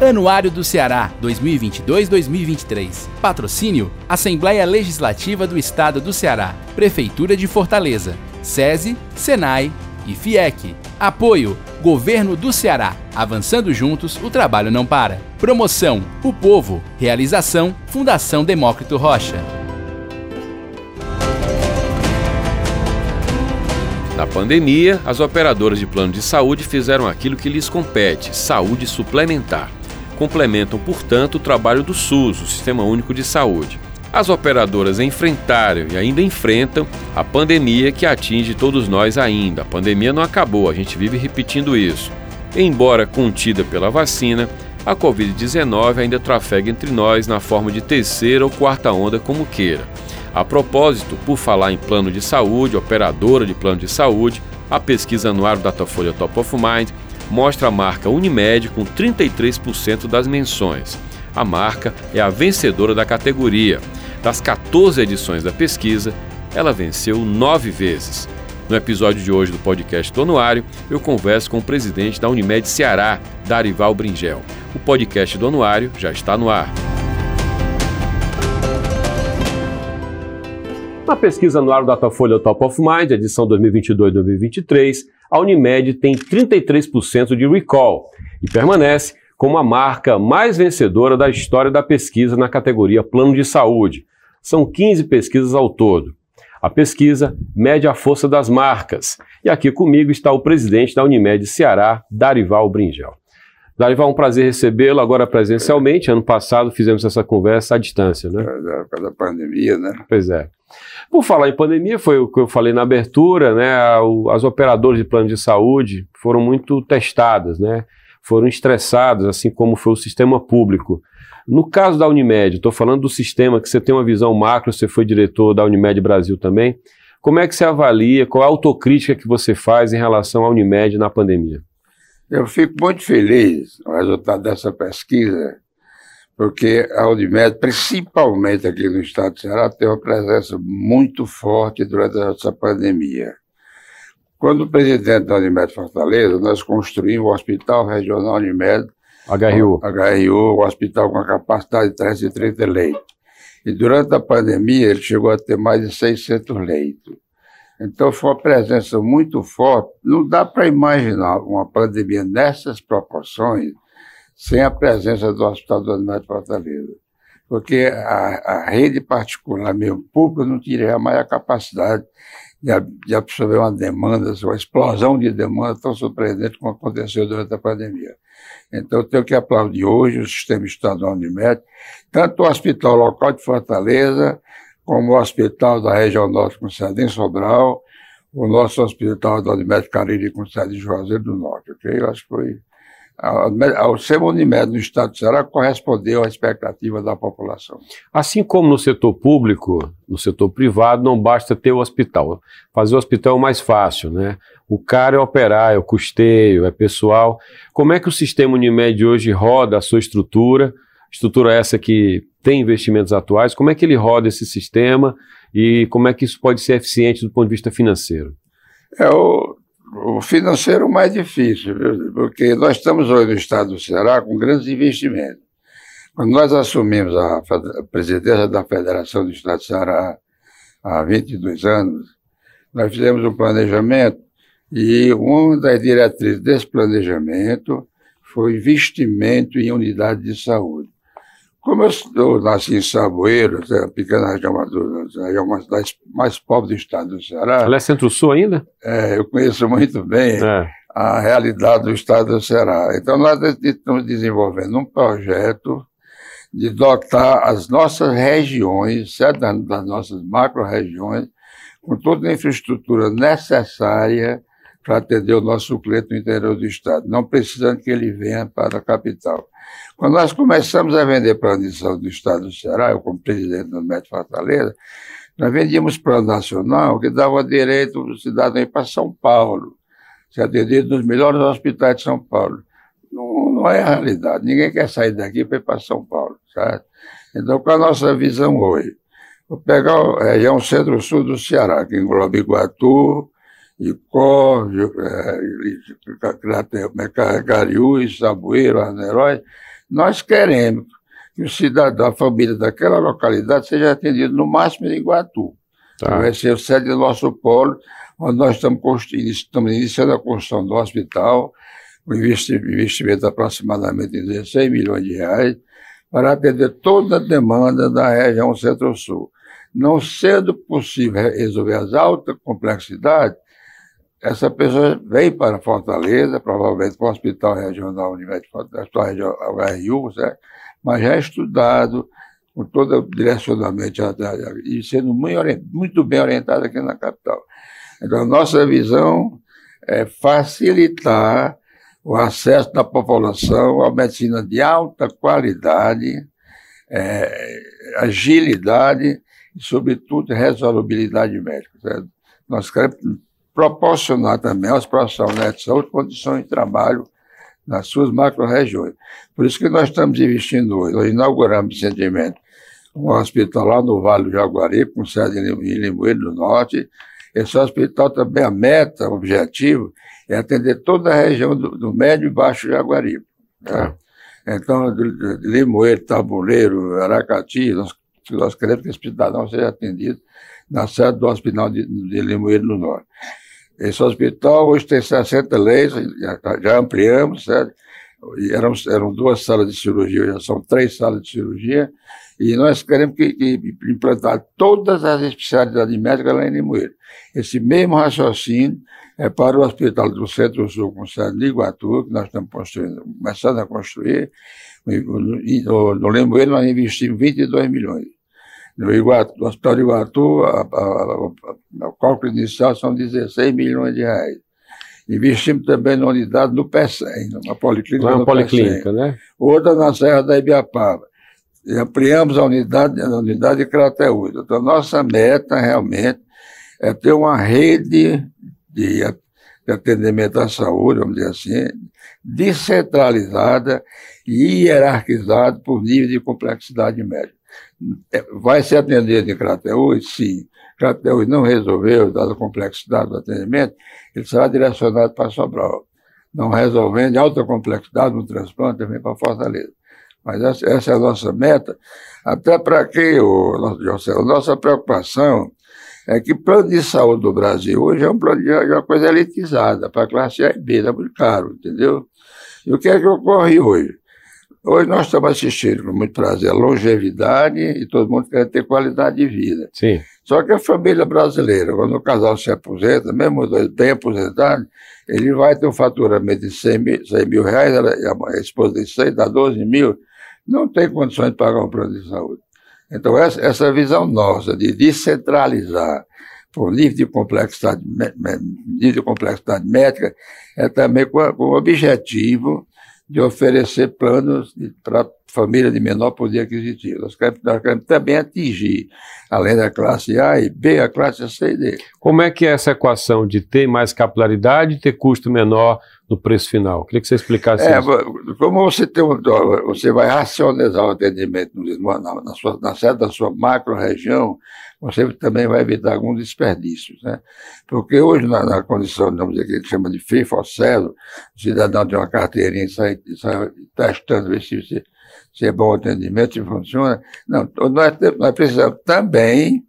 Anuário do Ceará 2022-2023. Patrocínio: Assembleia Legislativa do Estado do Ceará, Prefeitura de Fortaleza, SESI, Senai e FIEC. Apoio: Governo do Ceará. Avançando juntos, o trabalho não para. Promoção: O Povo. Realização: Fundação Demócrito Rocha. Na pandemia, as operadoras de plano de saúde fizeram aquilo que lhes compete: saúde suplementar. Complementam, portanto, o trabalho do SUS, o Sistema Único de Saúde. As operadoras enfrentaram e ainda enfrentam a pandemia que atinge todos nós ainda. A pandemia não acabou, a gente vive repetindo isso. Embora contida pela vacina, a Covid-19 ainda trafega entre nós na forma de terceira ou quarta onda, como queira. A propósito, por falar em plano de saúde, operadora de plano de saúde, a pesquisa anual Datafolha Top of Mind mostra a marca Unimed com 33% das menções. A marca é a vencedora da categoria. Das 14 edições da pesquisa, ela venceu nove vezes. No episódio de hoje do podcast do Anuário, eu converso com o presidente da Unimed Ceará, Darival Bringel. O podcast do Anuário já está no ar. Na pesquisa anual Datafolha Top of Mind, edição 2022-2023, a Unimed tem 33% de recall e permanece como a marca mais vencedora da história da pesquisa na categoria Plano de Saúde. São 15 pesquisas ao todo. A pesquisa mede a força das marcas. E aqui comigo está o presidente da Unimed Ceará, Darival Bringel. Darival, um prazer recebê-lo agora presencialmente. Ano passado fizemos essa conversa à distância, né? Por causa da pandemia, né? Pois é. Por falar em pandemia, foi o que eu falei na abertura, né? As operadoras de plano de saúde foram muito testadas, né? Foram estressadas, assim como foi o sistema público. No caso da Unimed, estou falando do sistema que você tem uma visão macro, você foi diretor da Unimed Brasil também. Como é que você avalia, qual a autocrítica que você faz em relação à Unimed na pandemia? Eu fico muito feliz com o resultado dessa pesquisa, porque a Unimed, principalmente aqui no estado de Ceará, tem uma presença muito forte durante essa pandemia. Quando o presidente da Unimed Fortaleza, nós construímos o Hospital Regional Unimed, HRU, HRU, um hospital com a capacidade de 330 leitos. E durante a pandemia ele chegou a ter mais de 600 leitos. Então foi uma presença muito forte. Não dá para imaginar uma pandemia nessas proporções sem a presença do Hospital do Animal de Fortaleza. Porque a, a, rede particular, mesmo pública, não teria mais a capacidade de, de absorver uma demanda, uma explosão de demanda tão surpreendente como aconteceu durante a pandemia. Então, eu tenho que aplaudir hoje o sistema estadual médico, tanto o hospital local de Fortaleza, como o hospital da região norte com sede em Sobral, o nosso hospital da Unimed Cariri com sede em Juazeiro do Norte, ok? Eu acho que foi o ser Unimed no estado de Ceará correspondeu à expectativa da população. Assim como no setor público, no setor privado, não basta ter o hospital. Fazer o hospital é o mais fácil, né? O caro é operar, é o custeio, é pessoal. Como é que o sistema Unimed hoje roda a sua estrutura? Estrutura essa que tem investimentos atuais, como é que ele roda esse sistema e como é que isso pode ser eficiente do ponto de vista financeiro? É o, o financeiro mais difícil, porque nós estamos hoje no estado do Ceará com grandes investimentos. Quando nós assumimos a, a presidência da Federação do Estado do Ceará há 22 anos, nós fizemos um planejamento e uma das diretrizes desse planejamento foi investimento em unidade de saúde. Como eu, eu nasci em Saboeiro, é pequena região, mais pobres do estado do Ceará. Ela é centro-sul ainda? É, eu conheço muito bem é. a realidade do estado do Ceará. Então, nós estamos desenvolvendo um projeto de dotar as nossas regiões, certo? das nossas macro-regiões, com toda a infraestrutura necessária para atender o nosso cliente no interior do estado, não precisando que ele venha para a capital. Quando nós começamos a vender plano de saúde do estado do Ceará, eu como presidente do Médico Fortaleza, nós vendíamos plano nacional que dava direito do cidadão ir para São Paulo, se atender nos melhores hospitais de São Paulo. Não, não é a realidade. Ninguém quer sair daqui para ir para São Paulo, certo? Então, com a nossa visão hoje, vou pegar a região centro-sul do Ceará, que engloba Iguatu, Icó, é, Cariús, Saboeiro, Arneróis, Nós queremos que o cidadão, a família daquela localidade seja atendido no máximo em Iguatu. Tá. Vai ser o sede do nosso polo, onde nós estamos, estamos iniciando a construção do hospital, um investimento de aproximadamente 16 milhões de reais, para atender toda a demanda da região Centro-Sul. Não sendo possível resolver as altas complexidades, essa pessoa vem para Fortaleza, provavelmente para o Hospital Regional Unimed Hospital HRU, certo? mas já é estudado, com todo o direcionamento e sendo muito bem orientado aqui na capital. Então, a nossa visão é facilitar o acesso da população à medicina de alta qualidade, é, agilidade e, sobretudo, resolubilidade médica. Certo? Nós queremos proporcionar também aos profissionais de saúde condições de trabalho nas suas macro-regiões. Por isso que nós estamos investindo hoje. Nós inauguramos recentemente um hospital lá no Vale do Jaguari, com sede em Limoeiro do Norte. Esse hospital também, a meta, o objetivo, é atender toda a região do, do Médio e Baixo Jaguaribe. Né? É. Então, Limoeiro, Tabuleiro, Aracati, nós, nós queremos que esse cidadão seja atendido na sede do Hospital de, de Limoeiro do Norte. Esse hospital hoje tem 60 leitos, já, já ampliamos, certo? E eram, eram duas salas de cirurgia, já são três salas de cirurgia, e nós queremos que, que implantar todas as especialidades médicas lá em Limoeiro. Esse mesmo raciocínio é para o Hospital do Centro-Sul, com sede de Iguatu, que nós estamos construindo, começando a construir. No, no Limoeiro nós investimos 22 milhões. No, Iguatu, no Hospital de Iguatu, a, a, a, o cálculo inicial são 16 milhões de reais. Investimos também na unidade no PECEM, na Policlínica na Policlínica, né? Outra na Serra da Ibiapaba. E ampliamos a unidade, a unidade de Crateúda. Então, nossa meta realmente é ter uma rede de, de atendimento à saúde, vamos dizer assim, descentralizada e hierarquizada por nível de complexidade médica. É, vai ser atendido em Crateús? Sim. Crateús não resolveu, dada a complexidade do atendimento, ele será direcionado para Sobral. Não resolvendo, alta complexidade no transplante, também para Fortaleza. Mas essa, essa, é a nossa meta, até para que, o, nosso, nossa preocupação é que o plano de saúde do Brasil hoje é um plano de, é uma coisa elitizada, para a classe A e B, é muito caro, entendeu? E o que é que ocorre hoje? Hoje nós estamos assistindo com muito prazer a longevidade e todo mundo quer ter qualidade de vida. Sim. Só que a família brasileira, quando o casal se aposenta, mesmo bem aposentado, ele vai ter um faturamento de 100 mil, 100 mil reais, a esposa de 100 dá 12 mil, não tem condições de pagar um plano de saúde. Então, essa, essa visão nossa de descentralizar por nível de complexidade, nível de complexidade médica é também com, com o objetivo de oferecer planos para família de menor poder aquisitivo. Nós queremos, nós queremos, também atingir, além da classe A e B, a classe C e D. Como é que é essa equação de ter mais capilaridade e ter custo menor no preço final? Queria que você explicasse é, isso. Como você, tem um, você vai racionalizar o atendimento na, na, sua, na sede da sua macro-região, você também vai evitar alguns desperdícios. Né? Porque hoje, na, na condição, vamos dizer, que ele chama de FIFA ou celo, o cidadão tem uma carteirinha e sai, sai testando, ver se, se, se é bom o atendimento, se funciona. Não, nós, nós precisamos também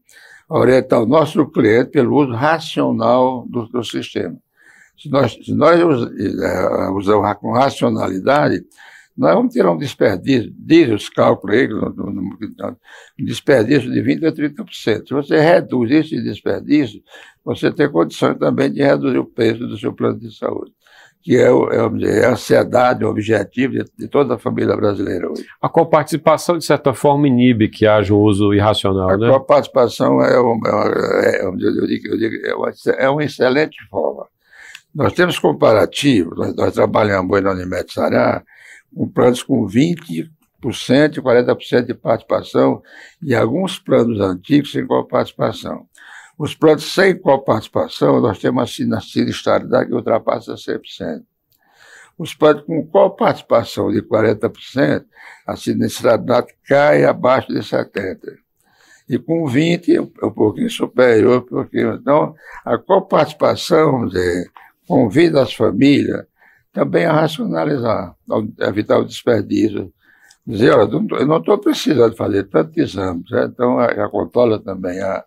orientar o nosso cliente pelo uso racional do, do sistema. Se nós, se nós eh, usamos com racionalidade, nós vamos ter um desperdício, diz os cálculos aí, um desperdício de 20% a 30%. Se você reduz esse desperdício, você tem condições também de reduzir o peso do seu plano de saúde, que é, é, é a ansiedade, o objetivo de, de, toda a família brasileira hoje. A coparticipação, de certa forma, inibe que haja um uso irracional, a né? A coparticipação é uma, é, é, eu digo, eu digo, é, uma, é uma excelente forma. Nós temos comparativos, nós, nós trabalhamos na Unimed Sará, com planos com 20% e 40% de participação e alguns planos antigos sem coparticipação. Os planos sem coparticipação, nós temos uma sinistralidade que ultrapassa 100%. Os planos com coparticipação de 40%, a sinistralidade cai abaixo de 70%. E com 20% é um pouquinho superior, porque então a coparticipação convida as famílias também a racionalizar, a evitar o desperdício dizer, olha, eu não estou precisando fazer tantos exames, né? então a, a controla também a,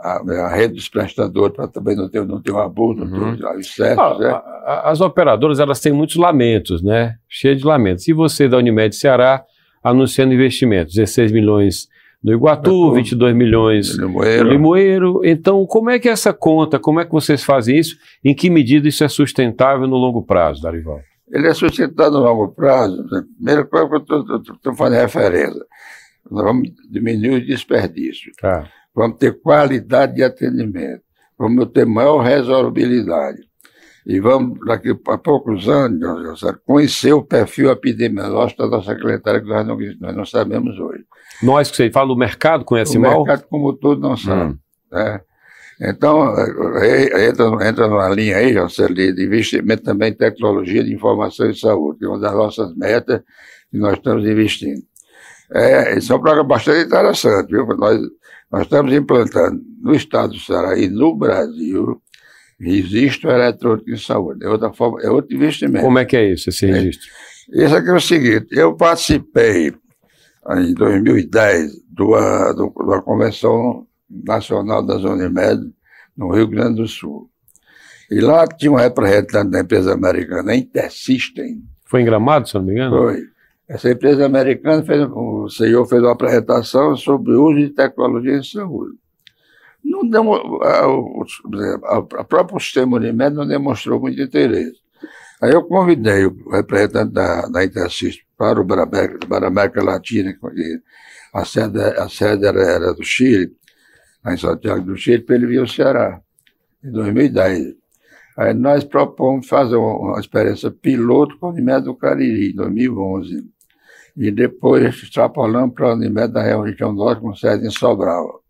a, a, rede dos prestadores para também não ter, não ter um abuso, uhum. não ter ah, né? As operadoras elas têm muitos lamentos, né? Cheio de lamentos. E você da Unimed Ceará anunciando investimentos, 16 milhões no Iguatu, 22 milhões no Limoeiro. Limoeiro. Então, como é que é essa conta, como é que vocês fazem isso? Em que medida isso é sustentável no longo prazo, Darival? Ele é sustentável no longo prazo. Que eu estou fazendo referência, nós vamos diminuir o desperdício. Tá. Vamos ter qualidade de atendimento. Vamos ter maior resolvibilidade. E vamos, daqui a poucos anos, conhecer o perfil epidemiológico da nossa secretária, que nós não, nós não sabemos hoje. Nós que você fala, o mercado conhece o mal? O mercado, como todo, não sabe. Hum. Né? Então, é, entra, entra numa linha aí, José, de investimento também em tecnologia de informação e saúde, que é uma das nossas metas que nós estamos investindo. É, isso é um programa bastante interessante, viu? Nós, nós estamos implantando no estado do Ceará e no Brasil registro eletrônico de saúde. É outra forma, é outro investimento. Como é que é isso, esse registro? É, isso aqui é o seguinte, eu participei em 2010 de uma, de uma convenção nacional das Unimed no Rio Grande do Sul. E lá tinha um representante da empresa americana, Intersystem. Foi em Gramado, se não me engano? Foi. Essa empresa americana fez, o CEO fez uma apresentação sobre o uso de tecnologia em saúde. Não deu, a, a, a próprio sistema Unimed não demonstrou muito interesse. Aí eu convidei o representante da, da Intersystem para, o para a América Latina, a sede, a sede era, era do Chile, em Santiago do Chile, para ele vir ao Ceará, em 2010. Aí nós propomos fazer uma experiência piloto com a Unimed do Cariri, em 2011. E depois extrapolamos para a Unimed da região norte, com sede em Sobral.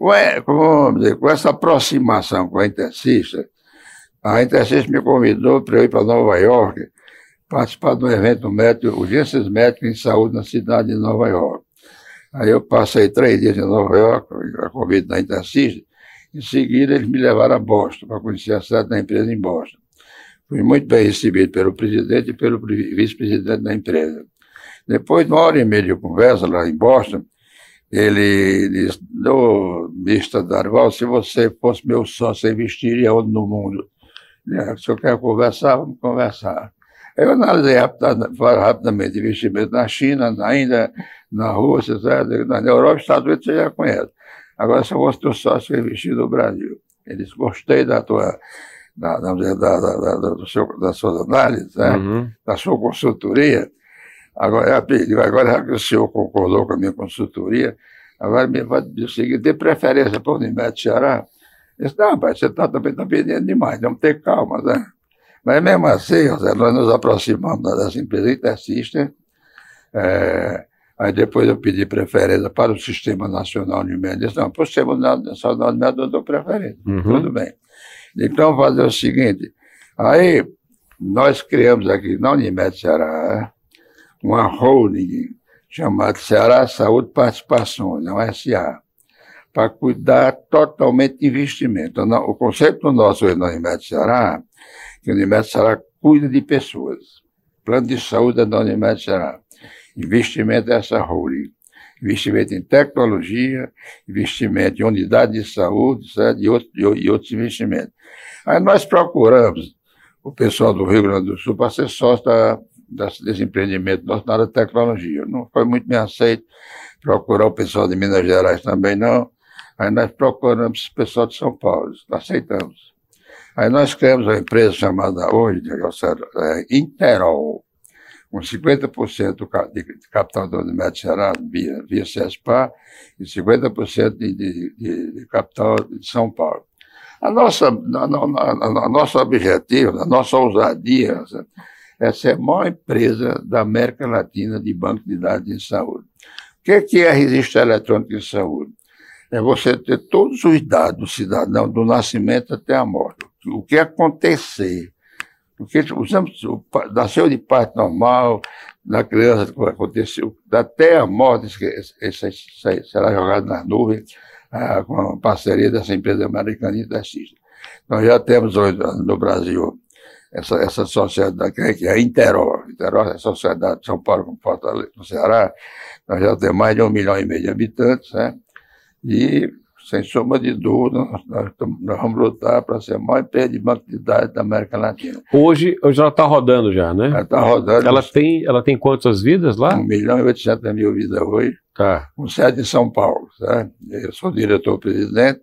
Com, dizer, com essa aproximação com a Intersista, a Intersista me convidou para eu ir para Nova York, participar de um evento médico, urgências médicas em saúde na cidade de Nova York. Aí eu passei três dias em Nova York, a convite da Intersys, em seguida eles me levaram a Boston, para conhecer a sede da empresa em Boston. Fui muito bem recebido pelo presidente e pelo vice-presidente da empresa. Depois de uma hora e meia de conversa lá em Boston, ele disse, no Mr. Darval, se você fosse meu sócio, você investiria onde no mundo? Se eu quero conversar, vamos conversar. Eu analisei rapidamente investimento na China, na Índia, na Rússia, na Europa, Estados Unidos você já conhece. Agora só vou teu sócio investir no Brasil. Eles gostei da tua, da, da, da, da, da, seu, das suas análises, né? uhum. da sua consultoria. Agora, agora já que o senhor concordou com a minha consultoria, agora me vai seguinte, dê preferência para o Unimed Ceará. Eu disse, não, pai, você está também tá pedindo demais, vamos ter calma, né? Mas mesmo assim, José, nós nos aproximamos dessa empresa Intersystem. É, aí depois eu pedi preferência para o Sistema Nacional de Média. Não, para o Sistema Nacional de Média eu dou preferência. Uhum. Tudo bem. Então, fazer o seguinte. Aí, nós criamos aqui na Unimed Ceará uma holding chamada Ceará Saúde Participações, é um SA, para cuidar totalmente de investimento. O conceito nosso hoje na Unimed Ceará que a Unimed Ceará cuida de pessoas. Plano de saúde é da Unimed Ceará. Investimento dessa holding. Investimento em tecnologia, investimento em unidade de saúde certo? E, outro, e outros investimentos. Aí nós procuramos o pessoal do Rio Grande do Sul para ser sócio da, desse empreendimento nosso na área de tecnologia. Não foi muito bem aceito procurar o pessoal de Minas Gerais também, não. Aí nós procuramos o pessoal de São Paulo, aceitamos. Aí nós criamos uma empresa chamada hoje, é, Interol, com 50% de capital da Unimed Ceará via, via CESPA e 50% de, de, de, capital de São Paulo. A nossa, a, a, a nosso objetivo, a nossa ousadia é ser a maior empresa da América Latina de banco de dados de saúde. O que é, é registro eletrônico de saúde? É você ter todos os dados do cidadão, do nascimento até a morte o que acontecer. Porque usamos, nasceu de parte normal, na criança aconteceu, até a morte, será jogado nas nuvens, ah, com a parceria dessa empresa americana Intersystem. Nós já temos hoje no Brasil essa, essa sociedade, que é a Interó, Interó é a Sociedade de São Paulo com Fortaleza, no Ceará, nós já temos mais de um milhão e meio de habitantes, né? E, sem sombra de dúvida, nós, nós, vamos lutar para ser a maior empresa de banco de dados da América Latina. Hoje, hoje ela está rodando já, né? Ela está rodando. Ela tem, ela tem quantas vidas lá? 1 milhão e 800 mil vidas hoje. Tá. Com sede em São Paulo. Né? Eu sou diretor-presidente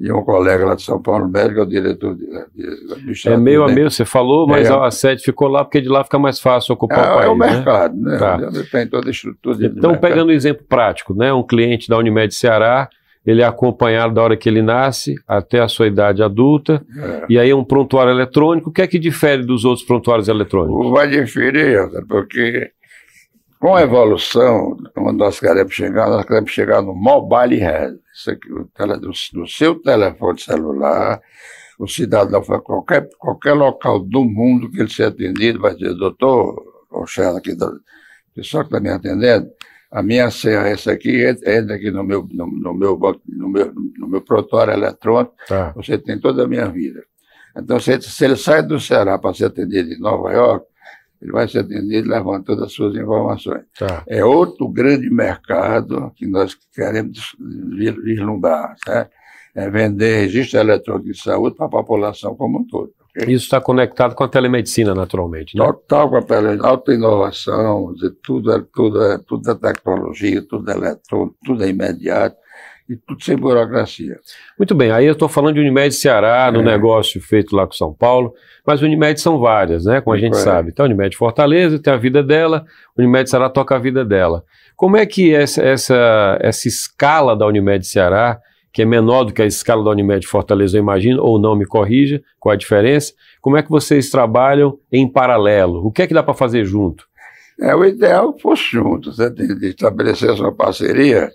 e um colega lá de São Paulo, médico, é o diretor de, de, É meio a meio, você falou, mas é, a sede ficou lá porque de lá fica mais fácil ocupar é, o país. É o mercado, né? né? Tá. Tem toda a estrutura. Então, pegando um exemplo prático, né? Um cliente da Unimed Ceará, ele é acompanhado da hora que ele nasce até a sua idade adulta, é. e aí é um prontuário eletrônico. O que é que difere dos outros prontuários eletrônicos? Vai diferir, porque com a evolução, quando nós queremos chegar, nós queremos chegar no mobile health. Do, do, seu telefone celular, o cidadão vai qualquer, qualquer local do mundo que ele seja atendido, vai dizer, doutor, Rochelle, aqui, pessoal que está me atendendo, a minha senha é essa aqui, entra aqui no meu, no, no meu, no meu, no meu eletrônico, tá. você tem toda a minha vida. Então, se, se ele sai do Ceará para ser atendido em Nova York, ele vai ser atendido levando todas as suas informações. Tá. É outro grande mercado que nós queremos vislumbrar, certo? é vender registro eletrônico de saúde para a população como um todo. Okay? Isso está conectado com a telemedicina, naturalmente, né? Total com a telemedicina, alta inovação, tudo é, tudo, é, tudo é tecnologia, tudo é eletrônico, tudo é imediato e tudo sem burocracia. Muito bem, aí eu estou falando de Unimed Ceará, é. no negócio feito lá com São Paulo, mas Unimed são várias, né? Como a gente é. sabe. Então, Unimed Fortaleza tem a vida dela, Unimed Ceará toca a vida dela. Como é que essa, essa, essa escala da Unimed Ceará, que é menor do que a escala da Unimed Fortaleza, eu imagino, ou não me corrija, qual a diferença? Como é que vocês trabalham em paralelo? O que é que dá para fazer junto? É, o ideal é fosse junto, você tem de estabelecer uma parceria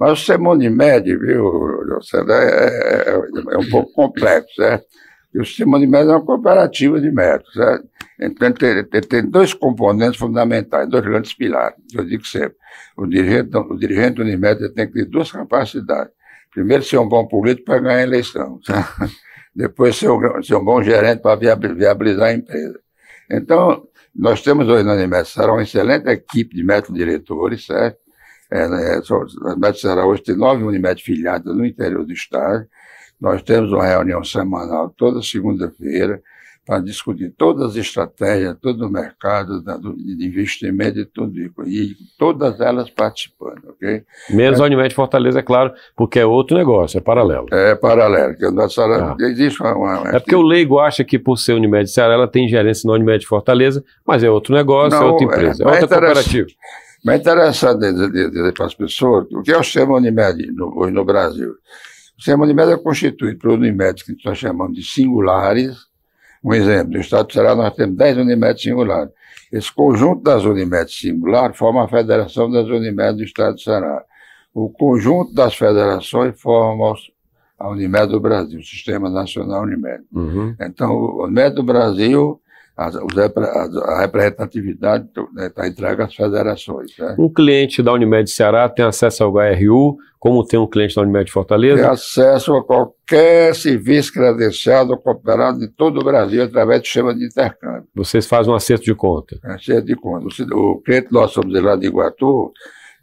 mas o sistema Unimed, viu, é, é, é, um pouco complexo, certo? E o sistema Unimed é uma cooperativa de médicos, certo? Então, tem, tem, tem, dois componentes fundamentais, dois grandes pilares. Eu digo sempre, o dirigente, o dirigente Unimed tem que ter duas capacidades. Primeiro, ser um bom político para ganhar a eleição. Certo? Depois, ser um, ser um bom gerente para viabilizar a empresa. Então, nós temos hoje na Unimed será uma excelente equipe de médicos diretores, certo? É, né, a Unimed Ceará hoje tem nove Unimed filiadas no interior do estado. Nós temos uma reunião semanal toda segunda-feira para discutir todas as estratégias, todo o mercado de investimento e tudo isso. E todas elas participando, ok? Menos é, a Unimed Fortaleza, é claro, porque é outro negócio, é paralelo. É paralelo. Que a Ceará, ah. existe uma, uma, É porque o leigo acha que por ser Unimed Ceará, ela tem gerência na Unimed Fortaleza, mas é outro negócio, é Não, é outra empresa, é, é outra cooperativa. Mas é interessante dizer para as pessoas o que é o sistema Unimed no, hoje no Brasil. O sistema Unimed é constituído por Unimed que nós chamamos de singulares. Um exemplo, no estado do Ceará nós temos 10 Unimed singulares. Esse conjunto das Unimed singulares forma a Federação das Unimed do estado do Ceará. O conjunto das federações forma a Unimed do Brasil, o Sistema Nacional Unimed. Uhum. Então, o Unimed do Brasil a, a representatividade está né, entregue às federações. Né? Um cliente da Unimed Ceará tem acesso ao HRU, como tem um cliente da Unimed Fortaleza? Tem acesso a qualquer serviço credenciado ou cooperado de todo o Brasil através do sistema de intercâmbio. Vocês fazem um acerto de conta? Acerto de conta. O cliente nosso, somos lá de Iguatu,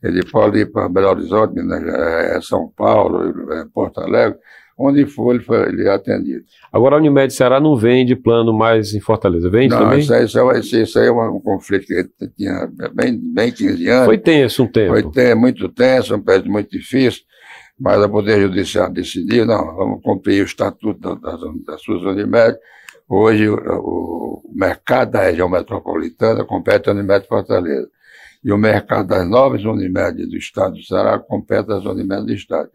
ele pode ir para Belo Horizonte, né, São Paulo, Porto Alegre, onde for ele, foi, ele é atendido. Agora a Unimed Ceará não vende plano mais em Fortaleza, vende não, também? Isso aí, isso aí, é um, conflito que tinha bem, bem 15 anos. Foi tenso um tempo. Foi tenso, muito tenso, um período muito difícil, mas o Poder Judiciário decidiu, não, vamos cumprir o estatuto das, das suas Unimed. Hoje o, o, mercado da região metropolitana compete a Unimed Fortaleza. E o mercado das novas Unimed do Estado do Ceará compete às Unimed do Estado.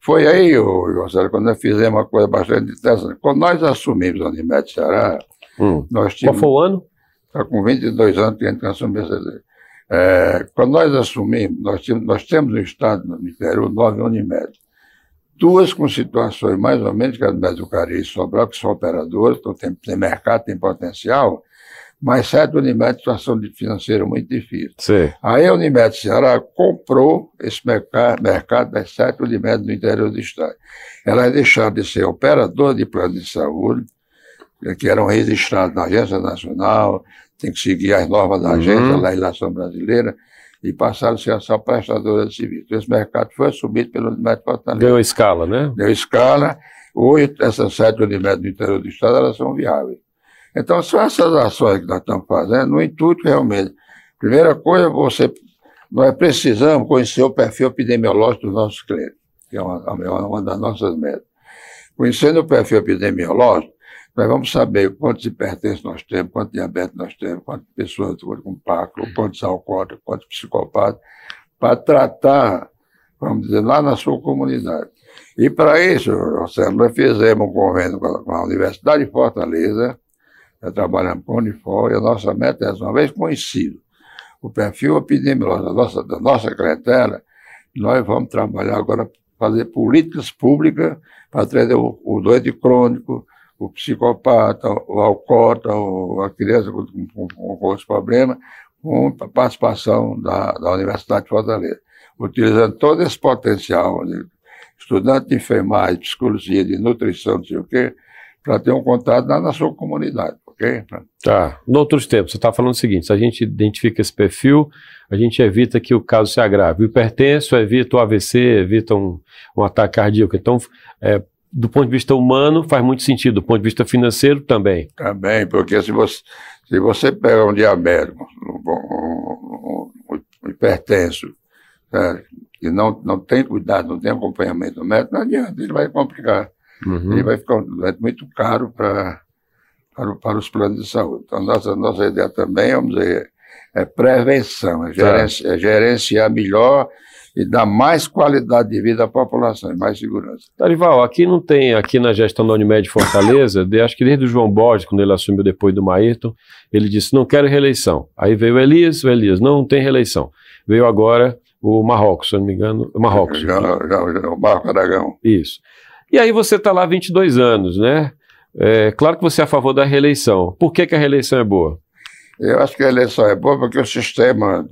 Foi aí, Gonçalo, quando nós fizemos uma coisa bastante interessante. Quando nós assumimos a Unimed Ceará, hum. nós tínhamos... Qual foi o ano? Está com 22 anos que a gente assumiu essa é, Quando nós assumimos, nós, tínhamos, nós temos no Estado, no interior, nove Unimed. Duas com situações mais ou menos, que a Unimed do Cari e Sobral, que são operadoras, então tem, tem mercado, tem potencial, mas sete Unimed situação financeira muito difícil. Sim. Aí a Unimed Ceará comprou esse mercado, mercado das sete Unimed no interior do estado. Ela deixou de ser operadora de plano de saúde, que eram registrados na Agência Nacional, tem que seguir as normas da agência, uhum. a legislação brasileira, e passaram a ser só prestadora de serviço. Esse mercado foi assumido pelo Unimed Fortaleza. Deu escala, né? Deu escala. Hoje, essas sete Unimed do interior do Estado, elas são viáveis. Então, são essas ações que nós estamos fazendo, no intuito realmente. Primeira coisa, você, nós precisamos conhecer o perfil epidemiológico dos nossos clientes, que é uma, uma das nossas metas. Conhecendo o perfil epidemiológico, nós vamos saber quantos hipertensos nós temos, quanto diabetes nós temos, quantas pessoas com PAC, quantos alcoólicos, quantos psicopatas, para tratar, vamos dizer, lá na sua comunidade. E para isso, nós fizemos um convênio com a Universidade de Fortaleza, nós trabalhamos com a e a nossa meta é, uma vez conhecido o perfil epidemiológico da nossa, da nossa clientela, nós vamos trabalhar agora, fazer políticas públicas para atender o, o doente crônico, o psicopata, o alcoólatra, a criança com, com, com outros problemas, com a participação da, da Universidade de Fortaleza, utilizando todo esse potencial de estudante de enfermagem, psicologia, de nutrição, não sei o quê, para ter um contato na, na sua comunidade, ok? Tá. Noutros tempos, você está falando o seguinte: se a gente identifica esse perfil, a gente evita que o caso se agrave. O hipertenso evita o AVC, evita um, um ataque cardíaco. Então, é, do ponto de vista humano, faz muito sentido, do ponto de vista financeiro também. Também, porque se você, se você pega um diabético, um, um, um, hipertenso, né, e não, não tem cuidado, não tem acompanhamento médico, não adianta, ele vai complicar. Uhum. Ele vai ficar um doente muito caro para, para, para os planos de saúde. Então, nossa, nossa ideia também, vamos dizer, é prevenção, é, gerenciar, é gerenciar melhor e dar mais qualidade de vida à população mais segurança. Tarival, aqui não tem, aqui na gestão da Unimed Fortaleza, de, acho que desde o João Borges, quando ele assumiu depois do Maírton, ele disse, não quero reeleição. Aí veio o Elias, o Elias, não tem reeleição. Veio agora o Marrocos, se não me engano, o Marrocos. Já, já, já, o Marco Aragão. Isso. E aí você está lá há 22 anos, né? É, claro que você é a favor da reeleição. Por que, que a reeleição é boa? Eu acho que a eleição é boa porque o sistema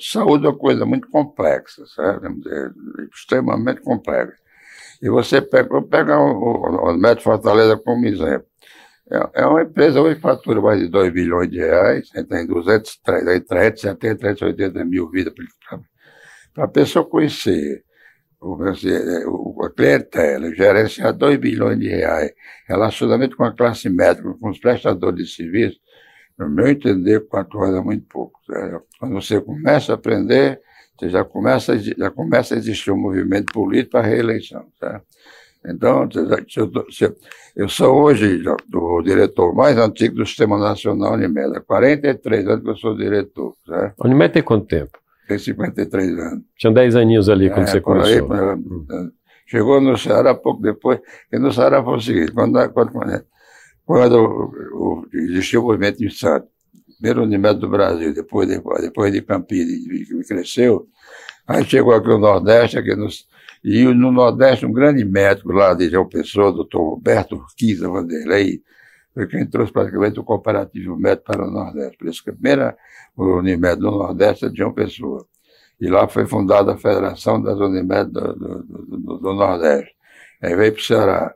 saúde é uma coisa muito complexa? É extremamente complexa. E você pega, pega o, o Médico Fortaleza como exemplo. É, é uma empresa hoje fatura mais de 2 bilhões de reais, tem 200, 370, 380 mil vidas para a pessoa conhecer o, o, a clientela, gerenciar 2 bilhões de reais, relacionamento com a classe médica, com os prestadores de serviço, no meu entender, quatro horas é muito pouco. Quando você começa a aprender, você já começa, já começa a existir um movimento político para a reeleição. Tá? Então, eu sou hoje o diretor mais antigo do Sistema Nacional Unimed. Há 43 anos que eu sou diretor. A Unimed tem quanto tempo? Tem 53 anos. Tinha 10 aninhos ali quando é, você começou. Aí, hum. Chegou no Ceará pouco depois, e no Ceará foi o seguinte, quando, quando, quando o, o, existiu o movimento de Santos, primeiro Unimed do Brasil, depois de, depois de Campinas, que cresceu, aí chegou aqui no Nordeste, aqui nos, e no Nordeste um grande médico lá de João Pessoa, doutor Roberto Urquiza Vanderlei, foi quem trouxe praticamente o comparativo médico para o Nordeste. Por isso que a primeira Unimed no Nordeste é de João Pessoa. E lá foi fundada a Federação das Unimed do, do, do, do Nordeste. Aí veio para o Ceará.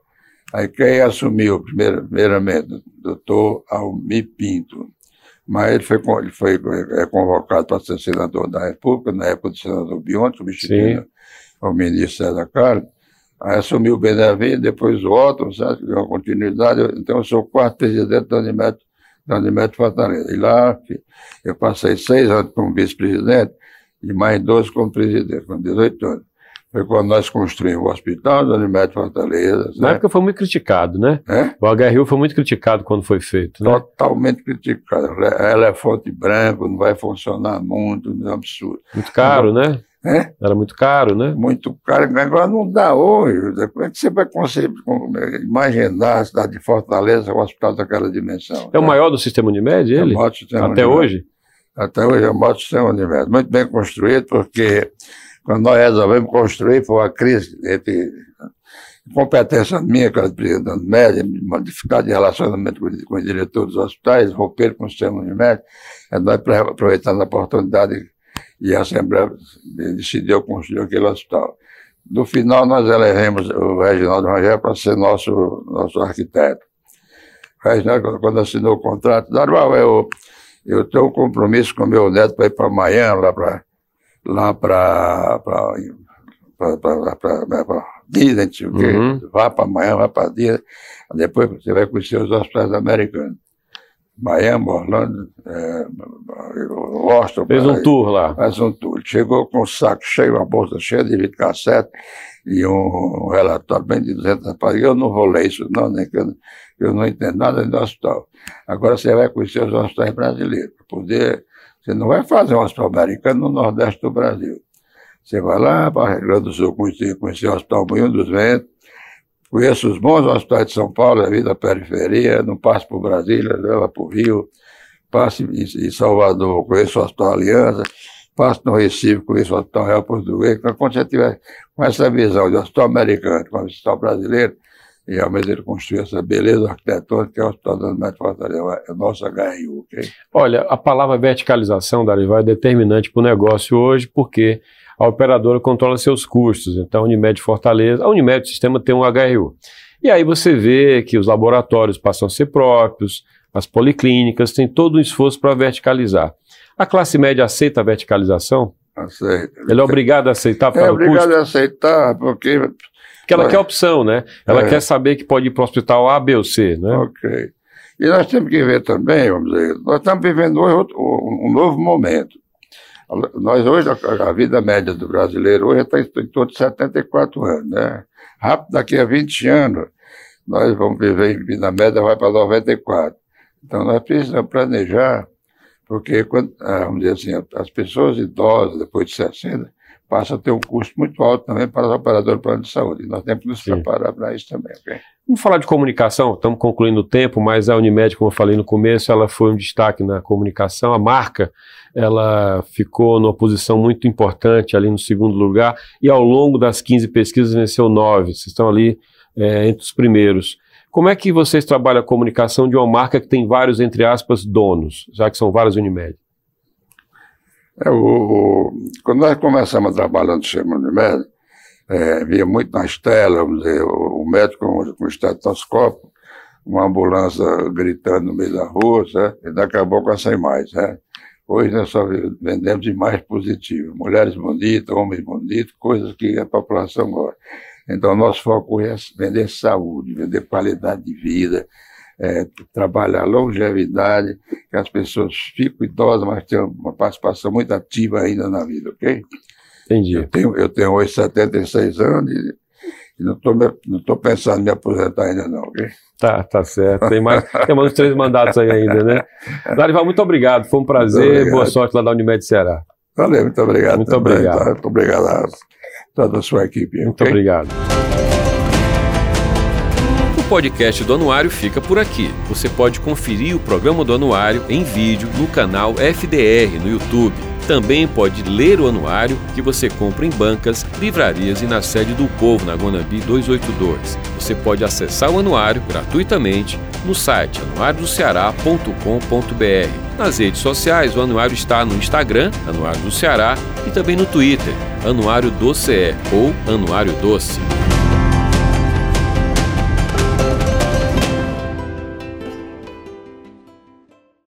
Aí quem assumiu primeiramente, o doutor Almi Pinto, mas ele foi, ele foi é, convocado para ser senador da República, na época do senador Bion, substituindo o ministro César Carlos. Aí assumiu o Benavides, depois o Otto, sabe, que deu uma continuidade. Então, eu sou o quarto presidente da Unimed, da Unimed Fortaleza. E lá eu passei seis anos como vice-presidente e mais 12 como presidente, com 18 anos. Foi quando nós construímos o hospital da Unimed Fortaleza. Na né? época foi muito criticado, né? É? O HRU foi muito criticado quando foi feito. Né? Totalmente criticado. Ela é fonte branco, não vai funcionar muito, é um absurdo. Muito caro, então, né? É? Era muito caro, né? Muito caro. Agora não dá hoje. Como é que você vai conseguir imaginar a cidade de Fortaleza, um hospital daquela dimensão? É o maior do sistema Unimed, ele? É o maior sistema Até Unimed. hoje? Até hoje é o maior sistema Unimed. Muito bem construído, porque quando nós resolvemos construir, foi uma crise entre competência minha, que era presidente média, modificar de relacionamento com, com os diretores dos hospitais, romper com o sistema médico, é nós aproveitando a oportunidade e a Assembleia decidiu construir aquele hospital. No final, nós elegemos o Reginaldo Rangel para ser nosso, nosso arquiteto. Quando, quando assinou o contrato, Darval, eu, eu tenho um compromisso com meu neto para ir para Miami, lá para lá para para Disney, o? Uhum. Vá para Miami, vá para Disney. Depois você vai conhecer os hospitais americanos. Miami, Orlando, é, Washington. Fez um tour lá. Fez um tour. Chegou com um saco cheio, uma bolsa cheia de videocassete e um relatório bem de 200 páginas. Eu não vou ler isso, não, nem que eu, eu não entendo nada do hospital. Agora você vai conhecer os hospitais brasileiros. Poder, você não vai fazer um hospital americano no Nordeste do Brasil. Você vai lá para Rio Grande do Sul conhecer, conhecer o Hospital Moinho dos Ventos, Conheço os bons hospitais de São Paulo, a vida periferia, não passo por Brasília, leva para o Rio, passo em Salvador, conheço o Hospital Aliança, passo no Recife, conheço o Hospital Real Português. Então, quando você tiver com essa visão de hospital americano, com hospital brasileiro, e realmente ele construiu essa beleza arquitetônica que é o Hospital da Médica Fortaleza, é nosso HRU, ok? Olha, a palavra verticalização, Darival, é determinante para o negócio hoje, porque a operadora controla seus custos. Então, a Unimed Fortaleza, a Unimed Sistema tem um HRU. E aí você vê que os laboratórios passam a ser próprios, as policlínicas, tem todo um esforço para verticalizar. A classe média aceita a verticalização? Aceita. Ela é obrigada a aceitar para é o custo? É obrigada a aceitar, porque... Porque ela quer opção, né? Ela é. quer saber que pode ir para o hospital A, B ou C, né? Ok. E nós temos que ver também, vamos dizer, nós estamos vivendo hoje um novo momento. Nós hoje, a, vida média do brasileiro hoje está em torno de 74 anos, né? Rápido, daqui a 20 anos, nós vamos viver vida média, vai para 94. Então, nós precisamos planejar, porque, quando, ah, vamos dizer assim, as pessoas idosas, depois de 60, passa a ter um custo muito alto também para os operadores do plano de saúde. Nós temos que nos Sim. preparar para isso também. Okay? Vamos falar de comunicação, estamos concluindo o tempo, mas a Unimed, como eu falei no começo, ela foi um destaque na comunicação. A marca, ela ficou numa posição muito importante ali no segundo lugar e ao longo das 15 pesquisas venceu nove. Vocês estão ali é, entre os primeiros. Como é que vocês trabalham a comunicação de uma marca que tem vários, entre aspas, donos, já que são várias Unimed? É, o, quando nós começamos a trabalhar no sistema Unimed, é, via muito nas telas, vamos dizer, o, o médico com, com estetoscópio, uma ambulância gritando no meio da rua, certo? e daqui a pouco sem mais. Né? Hoje nós só vendemos imagens positivas, mulheres bonitas, homens bonitos, coisas que a população gosta. Então, nosso foco é vender saúde, vender qualidade de vida, é, trabalhar longevidade, que as pessoas ficam idosas, mas têm uma participação muito ativa ainda na vida, ok? Entendi. Eu tenho, eu tenho hoje 76 anos e, e não estou não tô pensando em me aposentar ainda não, ok? Tá, tá certo. Tem mais, tem mais uns três mandatos aí ainda, né? Darival, muito obrigado. Foi um prazer. Boa sorte lá da Unimed Ceará. Valeu, muito obrigado. Muito também, obrigado. Tá? Muito obrigado a toda a sua equipe. Muito okay? obrigado podcast do Anuário fica por aqui. Você pode conferir o programa do Anuário em vídeo no canal FDR no YouTube. Também pode ler o anuário que você compra em bancas, livrarias e na sede do Povo, na Guanambi 282. Você pode acessar o anuário gratuitamente no site anuariodoceará.com.br. Nas redes sociais, o anuário está no Instagram, Anuário do Ceará, e também no Twitter, Anuário do CE ou Anuário Doce.